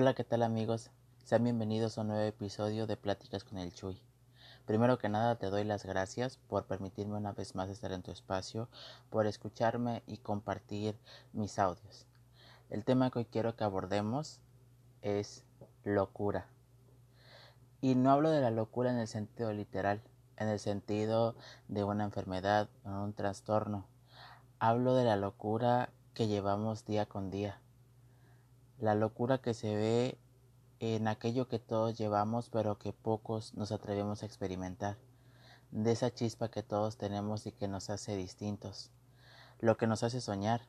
Hola, ¿qué tal amigos? Sean bienvenidos a un nuevo episodio de Pláticas con el Chuy. Primero que nada te doy las gracias por permitirme una vez más estar en tu espacio, por escucharme y compartir mis audios. El tema que hoy quiero que abordemos es locura. Y no hablo de la locura en el sentido literal, en el sentido de una enfermedad o un trastorno. Hablo de la locura que llevamos día con día. La locura que se ve en aquello que todos llevamos pero que pocos nos atrevemos a experimentar, de esa chispa que todos tenemos y que nos hace distintos, lo que nos hace soñar,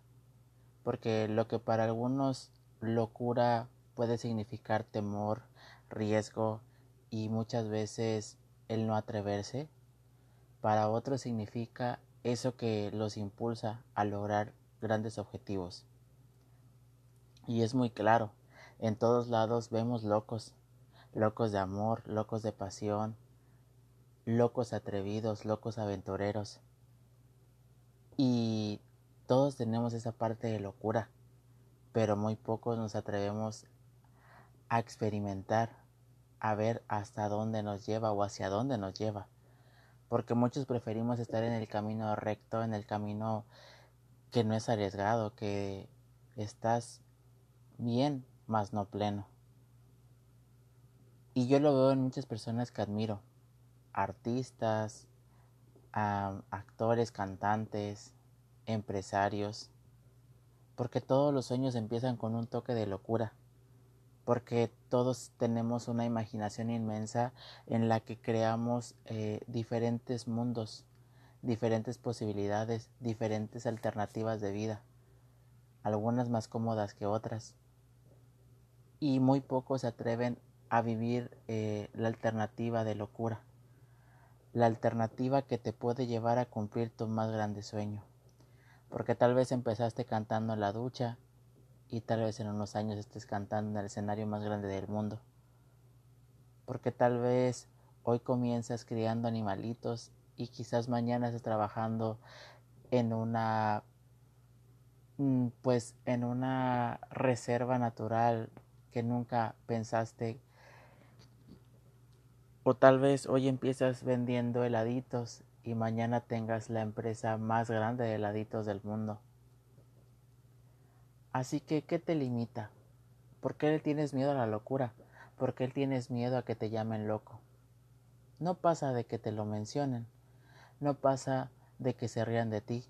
porque lo que para algunos locura puede significar temor, riesgo y muchas veces el no atreverse, para otros significa eso que los impulsa a lograr grandes objetivos. Y es muy claro, en todos lados vemos locos, locos de amor, locos de pasión, locos atrevidos, locos aventureros. Y todos tenemos esa parte de locura, pero muy pocos nos atrevemos a experimentar, a ver hasta dónde nos lleva o hacia dónde nos lleva. Porque muchos preferimos estar en el camino recto, en el camino que no es arriesgado, que estás bien, más no pleno. Y yo lo veo en muchas personas que admiro, artistas, actores, cantantes, empresarios, porque todos los sueños empiezan con un toque de locura, porque todos tenemos una imaginación inmensa en la que creamos eh, diferentes mundos, diferentes posibilidades, diferentes alternativas de vida, algunas más cómodas que otras y muy pocos se atreven a vivir eh, la alternativa de locura, la alternativa que te puede llevar a cumplir tu más grande sueño. Porque tal vez empezaste cantando en la ducha y tal vez en unos años estés cantando en el escenario más grande del mundo. Porque tal vez hoy comienzas criando animalitos y quizás mañana estés trabajando en una mm, pues en una reserva natural que nunca pensaste. O tal vez hoy empiezas vendiendo heladitos y mañana tengas la empresa más grande de heladitos del mundo. Así que, ¿qué te limita? ¿Por qué le tienes miedo a la locura? ¿Por qué tienes miedo a que te llamen loco? No pasa de que te lo mencionen, no pasa de que se rían de ti.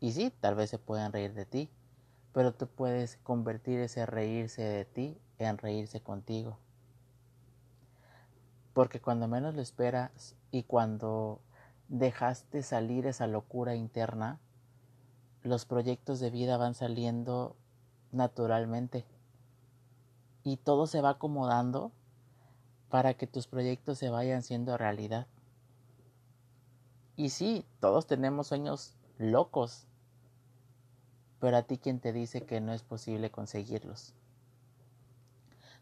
Y sí, tal vez se puedan reír de ti, pero tú puedes convertir ese reírse de ti en reírse contigo. Porque cuando menos lo esperas y cuando dejaste salir esa locura interna, los proyectos de vida van saliendo naturalmente y todo se va acomodando para que tus proyectos se vayan siendo realidad. Y sí, todos tenemos sueños locos, pero a ti quien te dice que no es posible conseguirlos.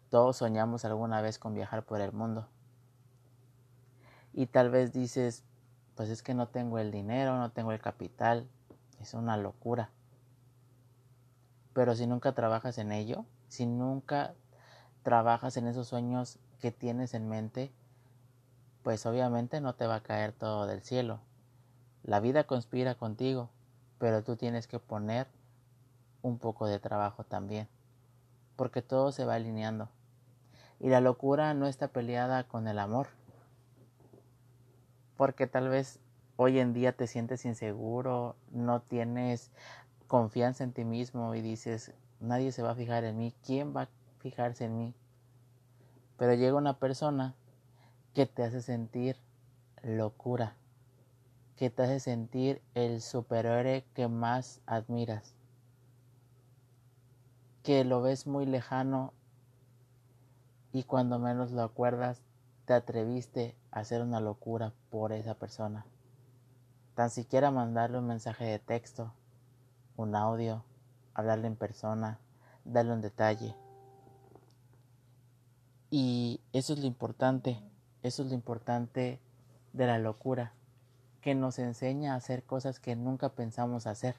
Todos soñamos alguna vez con viajar por el mundo. Y tal vez dices, pues es que no tengo el dinero, no tengo el capital, es una locura. Pero si nunca trabajas en ello, si nunca trabajas en esos sueños que tienes en mente, pues obviamente no te va a caer todo del cielo. La vida conspira contigo, pero tú tienes que poner un poco de trabajo también, porque todo se va alineando. Y la locura no está peleada con el amor, porque tal vez hoy en día te sientes inseguro, no tienes confianza en ti mismo y dices, nadie se va a fijar en mí, ¿quién va a fijarse en mí? Pero llega una persona que te hace sentir locura, que te hace sentir el superhéroe que más admiras que lo ves muy lejano y cuando menos lo acuerdas te atreviste a hacer una locura por esa persona. Tan siquiera mandarle un mensaje de texto, un audio, hablarle en persona, darle un detalle. Y eso es lo importante, eso es lo importante de la locura, que nos enseña a hacer cosas que nunca pensamos hacer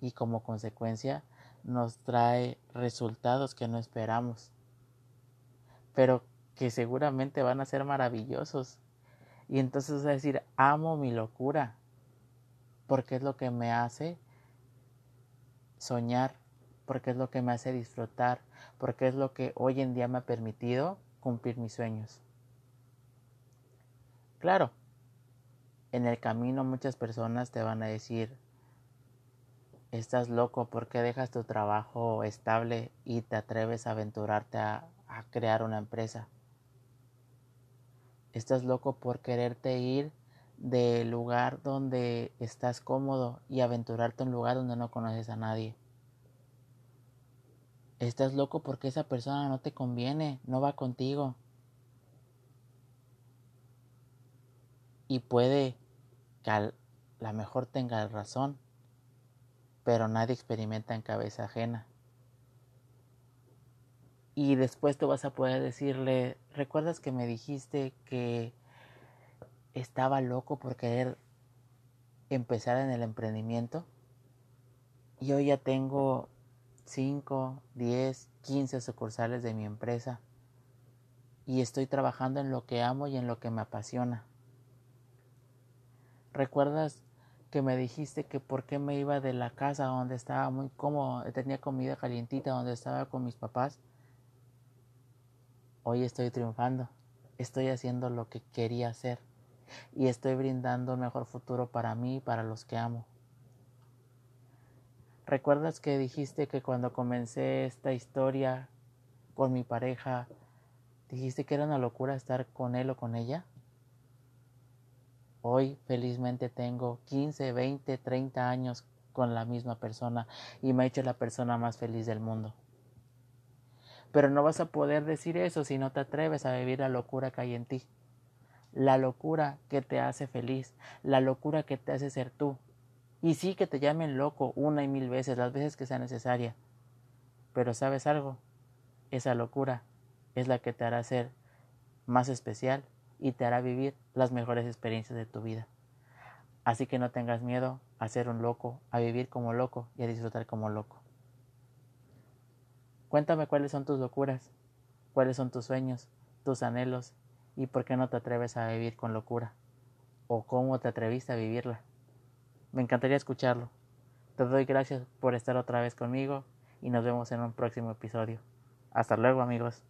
y como consecuencia nos trae resultados que no esperamos, pero que seguramente van a ser maravillosos. Y entonces vas a decir, amo mi locura, porque es lo que me hace soñar, porque es lo que me hace disfrutar, porque es lo que hoy en día me ha permitido cumplir mis sueños. Claro, en el camino muchas personas te van a decir, estás loco, porque dejas tu trabajo estable y te atreves a aventurarte a, crear una empresa? Estás loco por quererte ir del lugar donde estás cómodo y aventurarte a un lugar donde no conoces a nadie. Estás loco porque esa persona no te conviene, no va contigo. Y puede que a la mejor tenga razón, pero nadie experimenta en cabeza ajena. Y después tú vas a poder decirle, ¿recuerdas que me dijiste que estaba loco por querer empezar en el emprendimiento? Y hoy ya tengo 5, 10, 15 sucursales de mi empresa y estoy trabajando en lo que amo y en lo que me apasiona. ¿Recuerdas que me dijiste que por qué me iba de la casa donde estaba muy cómodo, tenía comida calientita, donde estaba con mis papás? Hoy estoy triunfando, estoy haciendo lo que quería hacer y estoy brindando un mejor futuro para mí y para los que amo. ¿Recuerdas que dijiste que cuando comencé esta historia con mi pareja, dijiste que era una locura estar con él o con ella? Hoy felizmente tengo 15, 20, 30 años con la misma persona y me ha hecho la persona más feliz del mundo. Pero no vas a poder decir eso si no te atreves a vivir la locura que hay en ti. La locura que te hace feliz, la locura que te hace ser tú. Y sí que te llamen loco una y mil veces, las veces que sea necesaria. Pero sabes algo, esa locura es la que te hará ser más especial y te hará vivir las mejores experiencias de tu vida. Así que no tengas miedo a ser un loco, a vivir como loco y a disfrutar como loco. Cuéntame cuáles son tus locuras, cuáles son tus sueños, tus anhelos y por qué no te atreves a vivir con locura o cómo te atreviste a vivirla. Me encantaría escucharlo. Te doy gracias por estar otra vez conmigo y nos vemos en un próximo episodio. Hasta luego amigos.